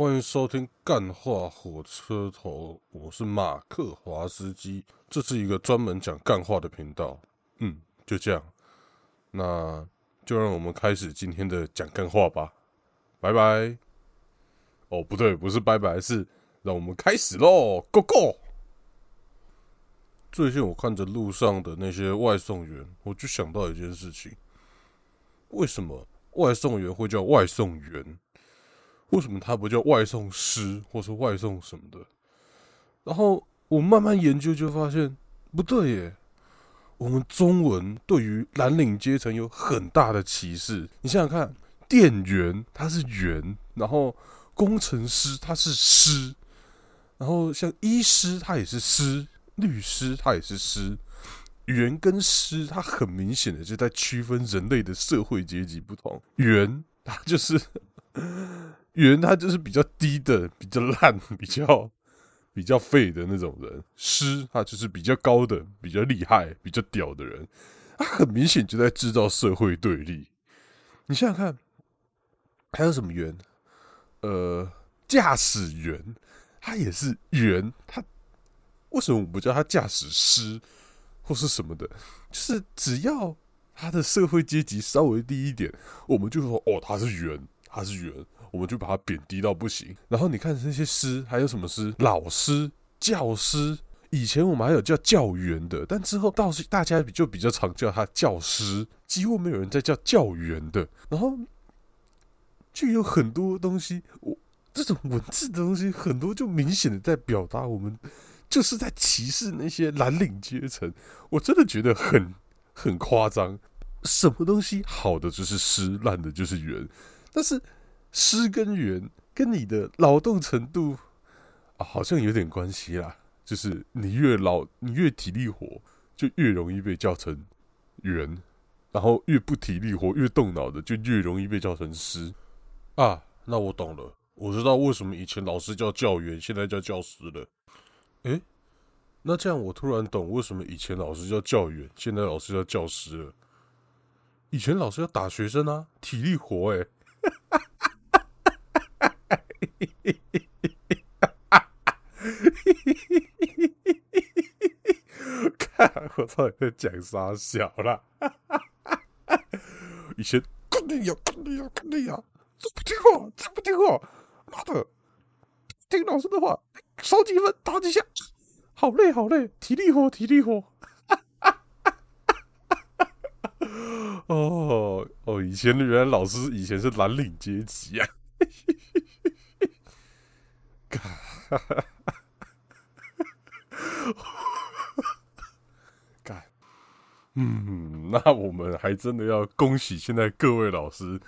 欢迎收听《干话火车头》，我是马克华斯基，这是一个专门讲干话的频道。嗯，就这样，那就让我们开始今天的讲干话吧。拜拜。哦，不对，不是拜拜，是让我们开始喽，Go Go！最近我看着路上的那些外送员，我就想到一件事情：为什么外送员会叫外送员？为什么他不叫外送师，或是外送什么的？然后我慢慢研究，就发现不对耶。我们中文对于蓝领阶层有很大的歧视。你想想看，店员他是员，然后工程师他是师，然后像医师他也是师，律师他也是师。员跟师，他很明显的就在区分人类的社会阶级不同。员他就是。员他就是比较低的、比较烂、比较比较废的那种人，师他就是比较高的、比较厉害、比较屌的人，他很明显就在制造社会对立。你想想看，还有什么员？呃，驾驶员他也是员，他为什么我不叫他驾驶师或是什么的？就是只要他的社会阶级稍微低一点，我们就说哦，他是员，他是员。我们就把它贬低到不行。然后你看那些师，还有什么师？老师、教师。以前我们还有叫教员的，但之后倒是大家就比较常叫他教师，几乎没有人在叫教员的。然后就有很多东西，我这种文字的东西，很多就明显的在表达我们就是在歧视那些蓝领阶层。我真的觉得很很夸张。什么东西好的就是师，烂的就是员，但是。师跟员跟你的劳动程度啊，好像有点关系啦。就是你越劳，你越体力活，就越容易被叫成员；然后越不体力活、越动脑的，就越容易被叫成师。啊，那我懂了，我知道为什么以前老师叫教员，现在叫教师了。诶，那这样我突然懂为什么以前老师叫教员，现在老师叫教师了。以前老师要打学生啊，体力活诶。看我到底在讲啥小了？以前肯定要，肯定要，肯定要，这不听话，这不听话，妈的，听老师的话，少几分打几下，好累好累，体力活体力活。哦 以前的原来老师以前是蓝领阶级啊。哈哈哈干，嗯，那我们还真的要恭喜现在各位老师，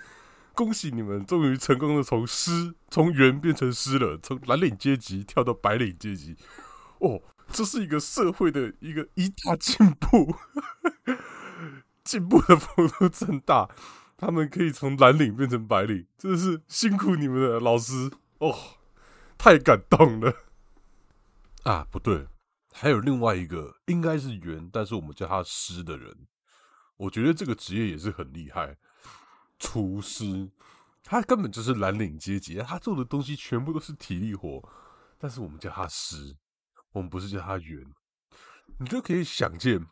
恭喜你们终于成功的从师从猿变成师了，从蓝领阶级跳到白领阶级，哦，这是一个社会的一个一大进步，进步的幅度真大，他们可以从蓝领变成白领，真的是辛苦你们的老师哦。太感动了啊！不对，还有另外一个，应该是员，但是我们叫他师的人。我觉得这个职业也是很厉害，厨师，他根本就是蓝领阶级，他做的东西全部都是体力活，但是我们叫他师，我们不是叫他员。你就可以想见，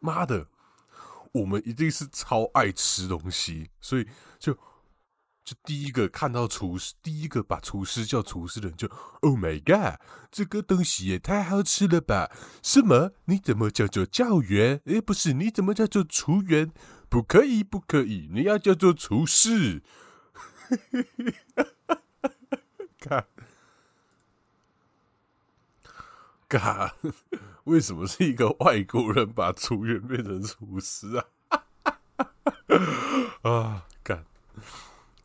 妈的，我们一定是超爱吃东西，所以就。就第一个看到厨师，第一个把厨师叫厨师的人就，Oh my god，这个东西也太好吃了吧？什么？你怎么叫做教员？诶，不是，你怎么叫做厨员？不可以，不可以，你要叫做厨师。看，干，为什么是一个外国人把厨员变成厨师啊？啊，干。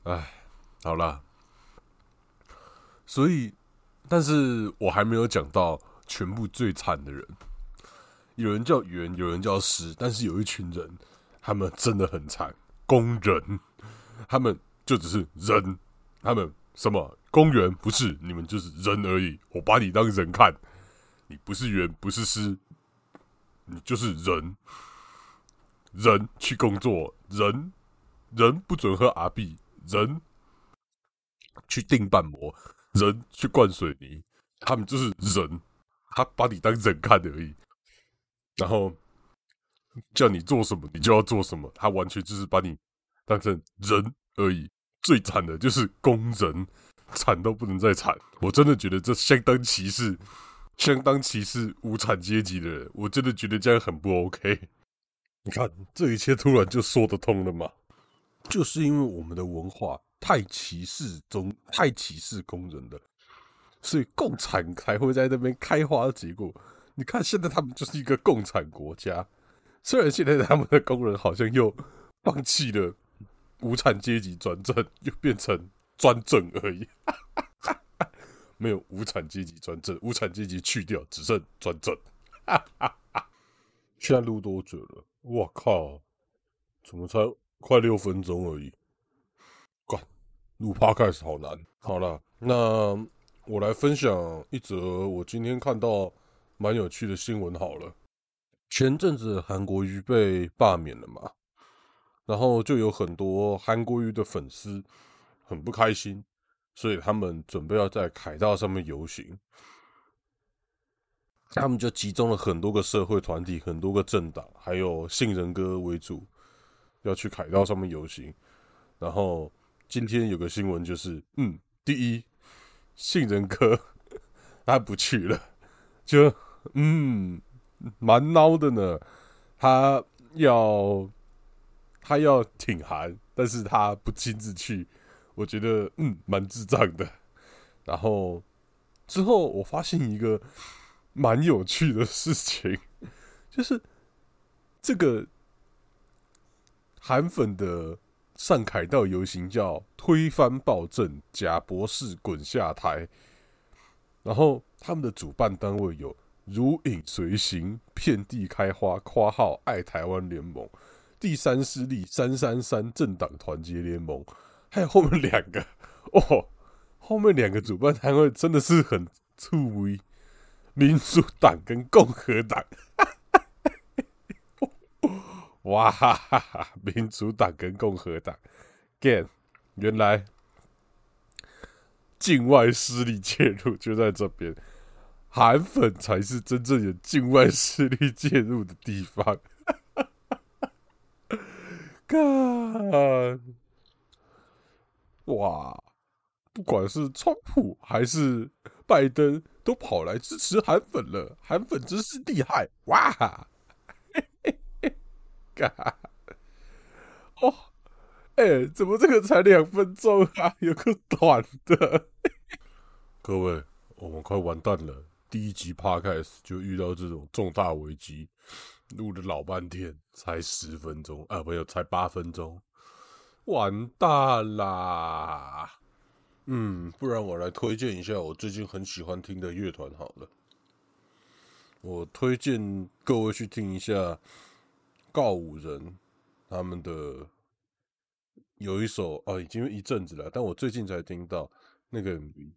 哎，好了，所以，但是我还没有讲到全部最惨的人。有人叫员，有人叫师，但是有一群人，他们真的很惨。工人，他们就只是人，他们什么公园不是？你们就是人而已。我把你当人看，你不是员，不是师，你就是人。人去工作，人人不准喝阿 B。人去定瓣膜，人去灌水泥，他们就是人，他把你当人看而已，然后叫你做什么，你就要做什么，他完全就是把你当成人而已。最惨的就是工人，惨都不能再惨，我真的觉得这相当歧视，相当歧视无产阶级的人，我真的觉得这样很不 OK。你看，这一切突然就说得通了嘛？就是因为我们的文化太歧视中，太歧视工人了，所以共产才会在那边开花结果。你看，现在他们就是一个共产国家，虽然现在他们的工人好像又放弃了无产阶级专政，又变成专政而已，没有无产阶级专政，无产阶级去掉，只剩专政。现在录多久了？我靠，怎么才快六分钟而已？干，录 p 开始好难。好了，那我来分享一则我今天看到蛮有趣的新闻。好了，前阵子韩国瑜被罢免了嘛，然后就有很多韩国瑜的粉丝很不开心，所以他们准备要在凯道上面游行。他们就集中了很多个社会团体、很多个政党，还有杏仁哥为主，要去凯道上面游行。然后今天有个新闻就是，嗯，第一，杏仁哥 他不去了，就嗯，蛮孬的呢。他要他要挺韩，但是他不亲自去，我觉得嗯，蛮智障的。然后之后我发现一个。蛮有趣的事情，就是这个韩粉的上凯道游行叫推翻暴政，假博士滚下台。然后他们的主办单位有如影随形、遍地开花、括号爱台湾联盟、第三势力三三三政党团结联盟，还有后面两个 哦，后面两个主办单位真的是很粗微。民主党跟共和党，哇哈哈！民主党跟共和党，again，原来境外势力介入就在这边，韩粉才是真正有境外势力介入的地方。看，哇，不管是川普还是拜登。都跑来支持韩粉了，韩粉真是厉害哇！嘎哦，哎，怎么这个才两分钟啊？有个短的。各位，我们快完蛋了！第一集 podcast 就遇到这种重大危机，录了老半天，才十分钟啊，没有，才八分钟，完蛋啦！嗯，不然我来推荐一下我最近很喜欢听的乐团好了。我推荐各位去听一下告五人他们的有一首哦，已经一阵子了，但我最近才听到那个 MV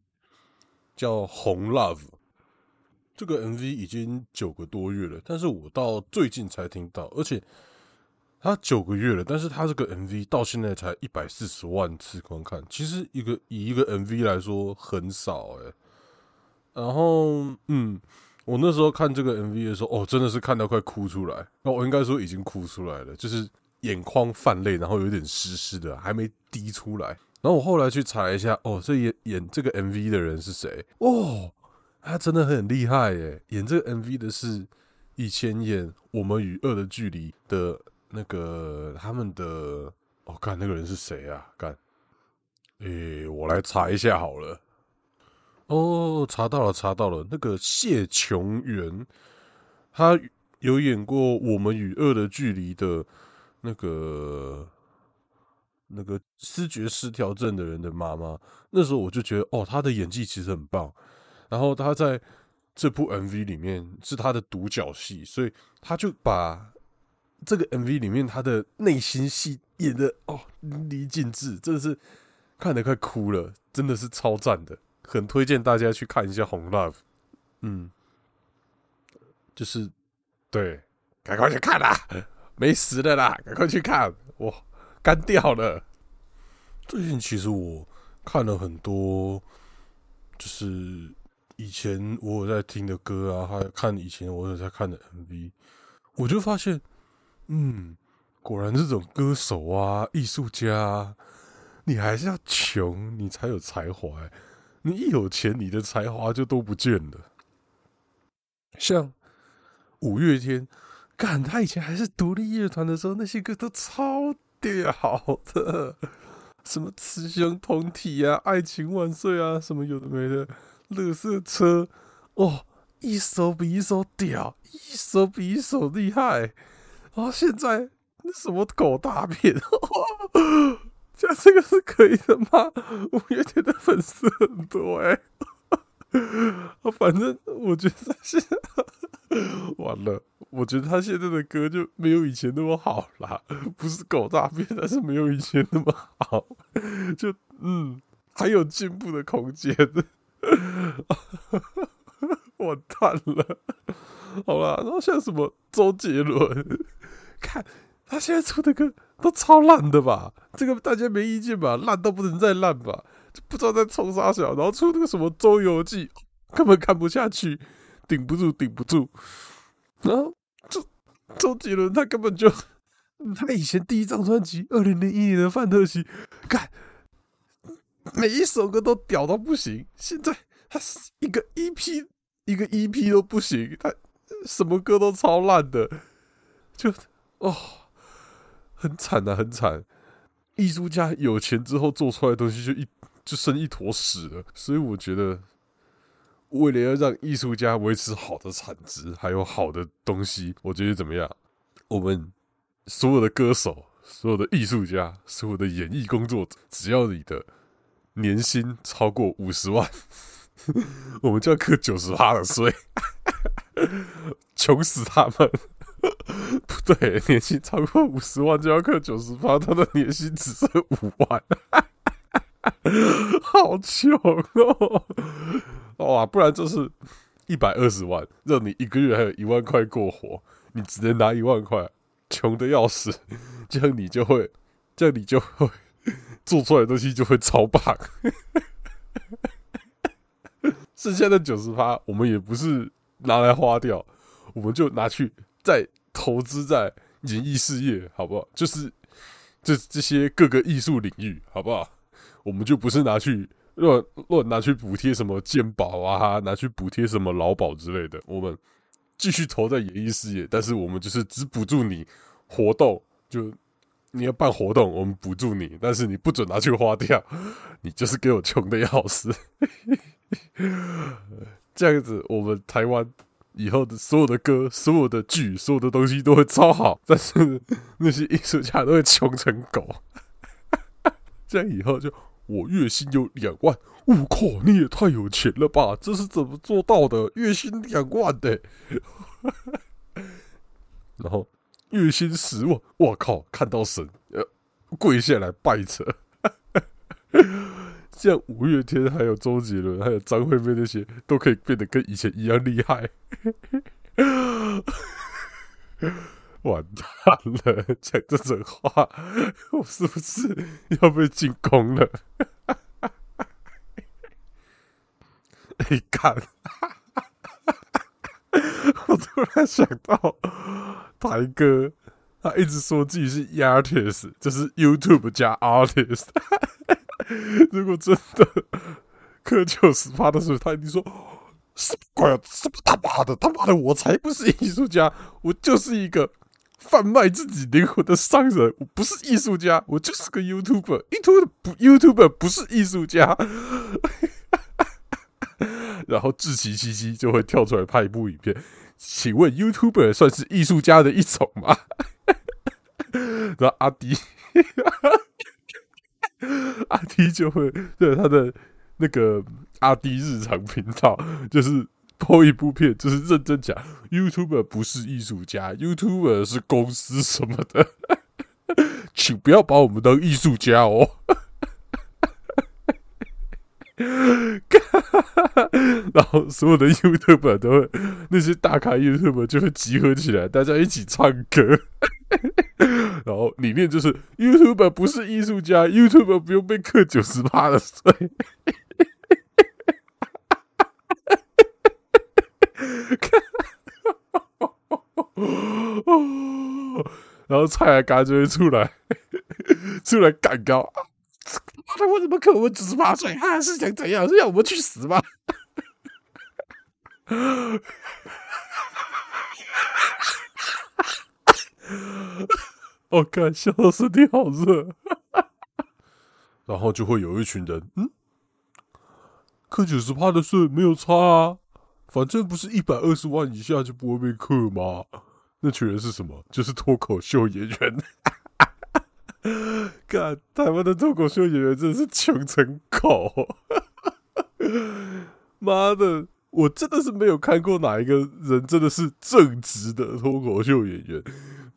叫《红 Love》。这个 MV 已经九个多月了，但是我到最近才听到，而且。他九个月了，但是他这个 MV 到现在才一百四十万次观看，其实一个以一个 MV 来说很少哎。然后，嗯，我那时候看这个 MV 的时候，哦，真的是看到快哭出来。那我应该说已经哭出来了，就是眼眶泛泪，然后有点湿湿的，还没滴出来。然后我后来去查一下，哦，这演演这个 MV 的人是谁？哦，他真的很厉害耶！演这个 MV 的是以前演《我们与恶的距离》的。那个他们的，我看那个人是谁啊？看，诶，我来查一下好了。哦，查到了，查到了，那个谢琼媛，他有演过《我们与恶的距离》的那个那个视觉失调症的人的妈妈。那时候我就觉得，哦，他的演技其实很棒。然后他在这部 MV 里面是他的独角戏，所以他就把。这个 MV 里面，他的内心戏演的哦淋漓尽致，真的是看得快哭了，真的是超赞的，很推荐大家去看一下《红 Love》。嗯，就是对，赶快去看啦，没时的啦，赶快去看，哇，干掉了。最近其实我看了很多就是以前我有在听的歌啊，还有看以前我有在看的 MV，我就发现，嗯，果然这种歌手啊、艺术家，啊你还是要穷，你才有才华。你一有钱，你的才华就都不见了。像五月天，干他以前还是独立乐团的时候，那些歌都超屌的。什么雌雄同体啊，爱情万岁啊，什么有的没的，乐色车哦，一首比一首屌，一首比一首厉害。然后现在那什么狗大片，像这个是可以的吗？五月天的粉丝很多哎，反正我觉得现在完了。我觉得他现在的歌就没有以前那么好啦，不是狗大便，但是没有以前那么好，就嗯，还有进步的空间，完蛋了，好了，然后像什么周杰伦，看他现在出的歌都超烂的吧？这个大家没意见吧？烂到不能再烂吧？就不知道在冲啥小，然后出那个什么《周游记》，根本看不下去，顶不住，顶不住。然后周周杰伦他根本就，他以前第一张专辑二零零一年的《范特西》，看每一首歌都屌到不行。现在他是一个 EP 一个 EP 都不行，他什么歌都超烂的，就哦，很惨啊，很惨。艺术家有钱之后做出来的东西就一就剩一坨屎了，所以我觉得。为了要让艺术家维持好的产值，还有好的东西，我觉得怎么样？我们所有的歌手、所有的艺术家、所有的演艺工作者，只要你的年薪超过五十万，我们就要扣九十八的税，穷死他们！不 对，年薪超过五十万就要扣九十八，他的年薪只剩五万，好穷哦！哇，不然就是一百二十万，让你一个月还有一万块过活，你只能拿一万块，穷的要死，这样你就会，这样你就会做出来的东西就会超棒。剩下的九十八，我们也不是拿来花掉，我们就拿去再投资在演艺事业，好不好？就是这这些各个艺术领域，好不好？我们就不是拿去。乱乱拿去补贴什么健保啊，拿去补贴什么劳保之类的，我们继续投在演艺事业，但是我们就是只补助你活动，就你要办活动，我们补助你，但是你不准拿去花掉，你就是给我穷的要死。这样子，我们台湾以后的所有的歌、所有的剧、所有的东西都会超好，但是 那些艺术家都会穷成狗。这样以后就。我月薪有两万，我靠，你也太有钱了吧！这是怎么做到的？月薪两万的，然后月薪十万，我靠，看到神，呃，跪下来拜着。像五月天、还有周杰伦、还有张惠妹那些，都可以变得跟以前一样厉害。完蛋了！讲这种话，我是不是要被进攻了？你看，我突然想到，台哥他一直说自己是 artist，就是 YouTube 加 artist。如果真的磕九十八的时候，他一定说。什么鬼？啊什么他妈的？他妈的！我才不是艺术家，我就是一个贩卖自己灵魂的商人。我不是艺术家，我就是个 YouTuber。YouTube 不，YouTuber 不是艺术家。然后自奇七七就会跳出来拍一部影片，请问 YouTuber 算是艺术家的一种吗？然后阿迪，阿迪就会对他的那个。阿迪日常频道 就是播一部片，就是认真讲，YouTuber 不是艺术家，YouTuber 是公司什么的，请不要把我们当艺术家哦。然后所有的 YouTuber 都会，那些大咖 YouTuber 就会集合起来，大家一起唱歌。然后里面就是 Youtuber 不是艺术家，Youtuber 不用被克九十八的税。然后菜还刚就会出来出来杠高，妈的，我怎么克？我们九十八岁，他是想怎样？是要我们去死吗？我靠，笑的身体好热。然后就会有一群人，嗯，克九十趴的税没有差啊，反正不是一百二十万以下就不会被克吗？那群人是什么？就是脱口秀演员。看台湾的脱口秀演员真的是穷成狗，妈的！我真的是没有看过哪一个人真的是正直的脱口秀演员，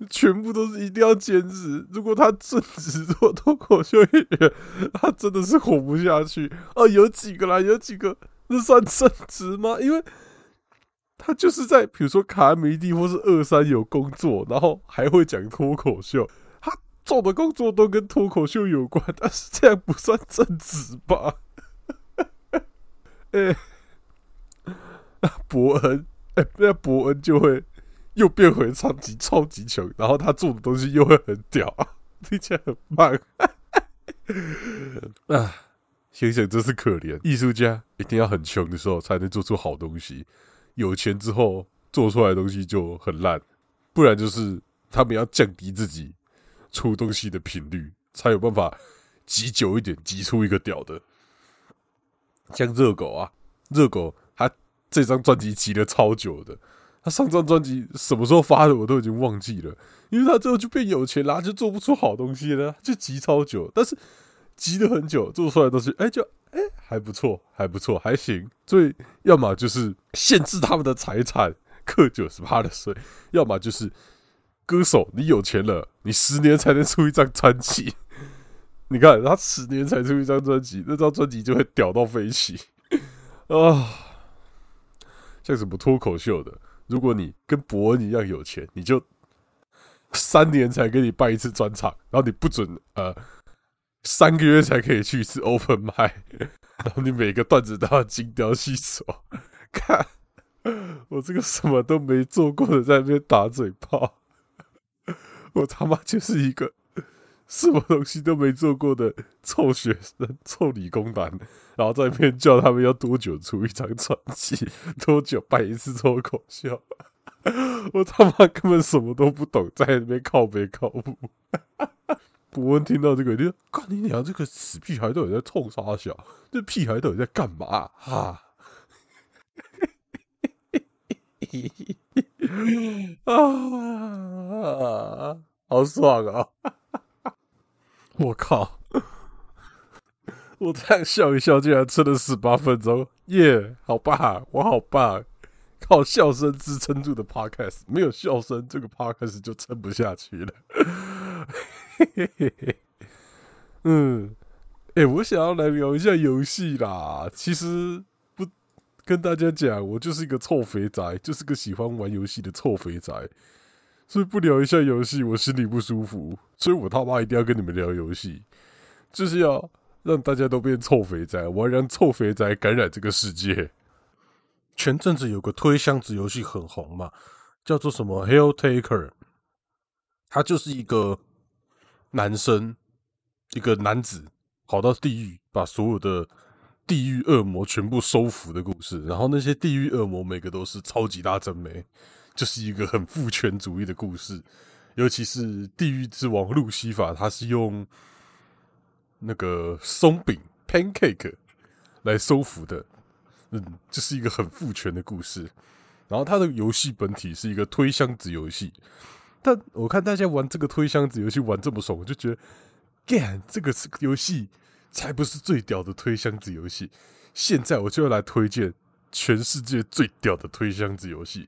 全部都是一定要兼职。如果他正职做脱口秀演员，他真的是活不下去啊！有几个啦？有几个？那算正职吗？因为他就是在比如说卡梅蒂或是二三有工作，然后还会讲脱口秀。他做的工作都跟脱口秀有关，但是这样不算正职吧？哎，伯恩，哎，那伯恩就会又变回超级超级穷，然后他做的东西又会很屌，听起来很棒。啊，想想真是可怜，艺术家一定要很穷的时候才能做出好东西，有钱之后做出来的东西就很烂，不然就是他们要降低自己。出东西的频率才有办法挤久一点，挤出一个屌的。像热狗啊，热狗他这张专辑挤了超久的，上张专辑什么时候发的我都已经忘记了，因为他最后就变有钱啦，就做不出好东西了，就急超久，但是急了很久做出来的东西，哎，就哎还不错，还不错，还行。所以要么就是限制他们的财产，克九十八的税，要么就是。歌手，你有钱了，你十年才能出一张专辑。你看他十年才出一张专辑，那张专辑就会屌到飞起啊！像什么脱口秀的，如果你跟伯恩一样有钱，你就三年才给你办一次专场，然后你不准呃三个月才可以去一次 open 麦，然后你每个段子都要精雕细琢。看 我这个什么都没做过的，在那边打嘴炮。我他妈就是一个什么东西都没做过的臭学生、臭理工男，然后在那边叫他们要多久出一张专辑，多久办一次脱口秀。我他妈根本什么都不懂，在那边靠背靠步。伯恩听到这个，你说：“干你娘！这个死屁孩到底在冲啥小？这屁孩到底在干嘛？”哈。啊，好爽啊！我靠，我这样笑一笑，竟然撑了十八分钟，耶！好棒，我好棒，靠笑声支撑住的 podcast，没有笑声，这个 podcast 就撑不下去了。嘿嘿嘿嘿，嗯，哎，我想要来聊一下游戏啦，其实不。跟大家讲，我就是一个臭肥宅，就是个喜欢玩游戏的臭肥宅，所以不聊一下游戏，我心里不舒服。所以我他妈一定要跟你们聊游戏，就是要让大家都变臭肥宅，我要让臭肥宅感染这个世界。前阵子有个推箱子游戏很红嘛，叫做什么《Hell Taker》，他就是一个男生，一个男子跑到地狱，把所有的。地狱恶魔全部收服的故事，然后那些地狱恶魔每个都是超级大真美，就是一个很父权主义的故事。尤其是地狱之王路西法，他是用那个松饼 （pancake） 来收服的，嗯，这是一个很父权的故事。然后他的游戏本体是一个推箱子游戏，但我看大家玩这个推箱子游戏玩这么爽，我就觉得，gan 这个游戏。才不是最屌的推箱子游戏！现在我就要来推荐全世界最屌的推箱子游戏，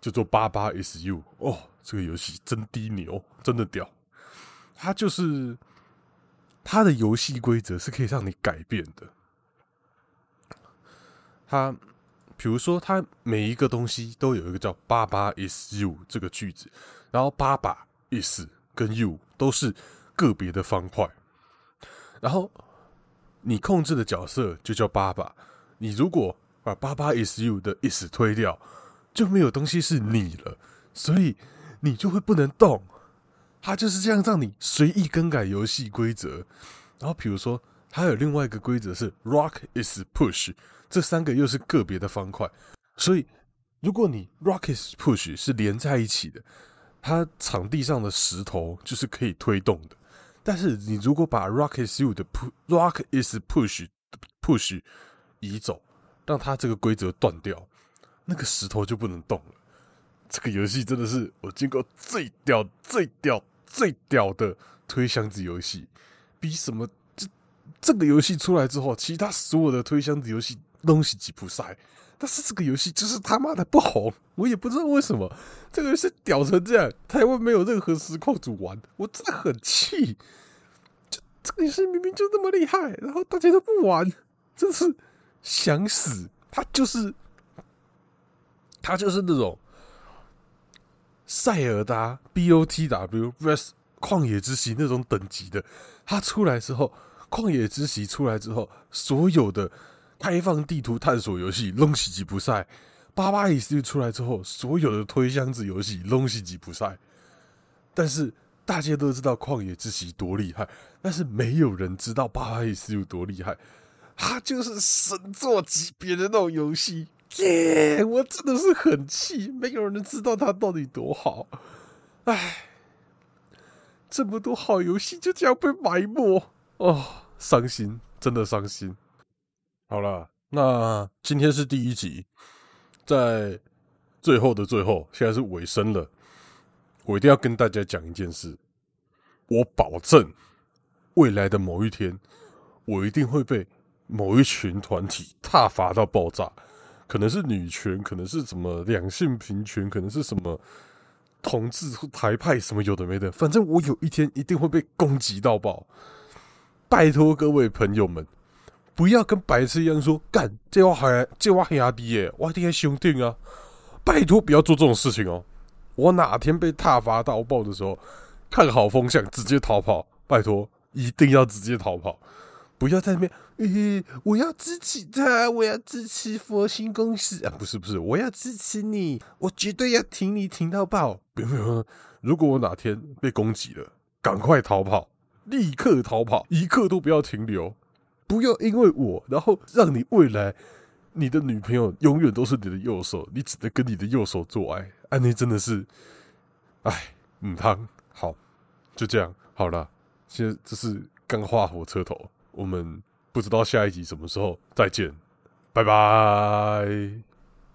叫做《八八 SU》哦。这个游戏真低牛，真的屌！它就是它的游戏规则是可以让你改变的。它比如说，它每一个东西都有一个叫“爸爸 is you” 这个句子，然后“爸爸 is” 跟 “you” 都是个别的方块，然后。你控制的角色就叫爸爸。你如果把“爸爸 is you” 的 is 推掉，就没有东西是你了，所以你就会不能动。它就是这样让你随意更改游戏规则。然后比如说，它有另外一个规则是 Rock is Push，这三个又是个别的方块。所以如果你 Rock is Push 是连在一起的，它场地上的石头就是可以推动的。但是你如果把 Rock is You 的 Rock is Push Push 移走，让它这个规则断掉，那个石头就不能动了。这个游戏真的是我见过最屌、最屌、最屌的推箱子游戏，比什么这这个游戏出来之后，其他所有的推箱子游戏东西吉普赛。但是这个游戏就是他妈的不红，我也不知道为什么这个游戏屌成这样，台湾没有任何实况组玩，我真的很气。这这个游戏明明就那么厉害，然后大家都不玩，真是想死。他就是他就是那种塞尔达 BOTW Rest 旷野之息那种等级的。它出来之后，旷野之息出来之后，所有的。开放地图探索游戏《龙喜吉普赛》，八八一 C 出来之后，所有的推箱子游戏《龙喜吉普赛》，但是大家都知道《旷野之息》多厉害，但是没有人知道八八一 C 有多厉害。它就是神作级别的那种游戏，耶！我真的是很气，没有人知道它到底多好。唉，这么多好游戏就这样被埋没，哦，伤心，真的伤心。好了，那今天是第一集，在最后的最后，现在是尾声了。我一定要跟大家讲一件事，我保证未来的某一天，我一定会被某一群团体踏伐到爆炸，可能是女权，可能是什么两性平权，可能是什么同志台派，什么有的没的，反正我有一天一定会被攻击到爆。拜托各位朋友们。不要跟白痴一样说干，这话还这话很压低耶，我一定要兄弟啊！拜托不要做这种事情哦！我哪天被踏伐到爆的时候，看好风向直接逃跑！拜托，一定要直接逃跑！不要在那边，咦，我要支持他，我要支持佛心公司啊！不是不是，我要支持你，我绝对要挺你挺到爆！不用不用，如果我哪天被攻击了，赶快逃跑，立刻逃跑，一刻都不要停留。不要因为我，然后让你未来你的女朋友永远都是你的右手，你只能跟你的右手做爱。安妮真的是，哎，母汤好，就这样好了。现在这是钢化火车头，我们不知道下一集什么时候再见，拜拜。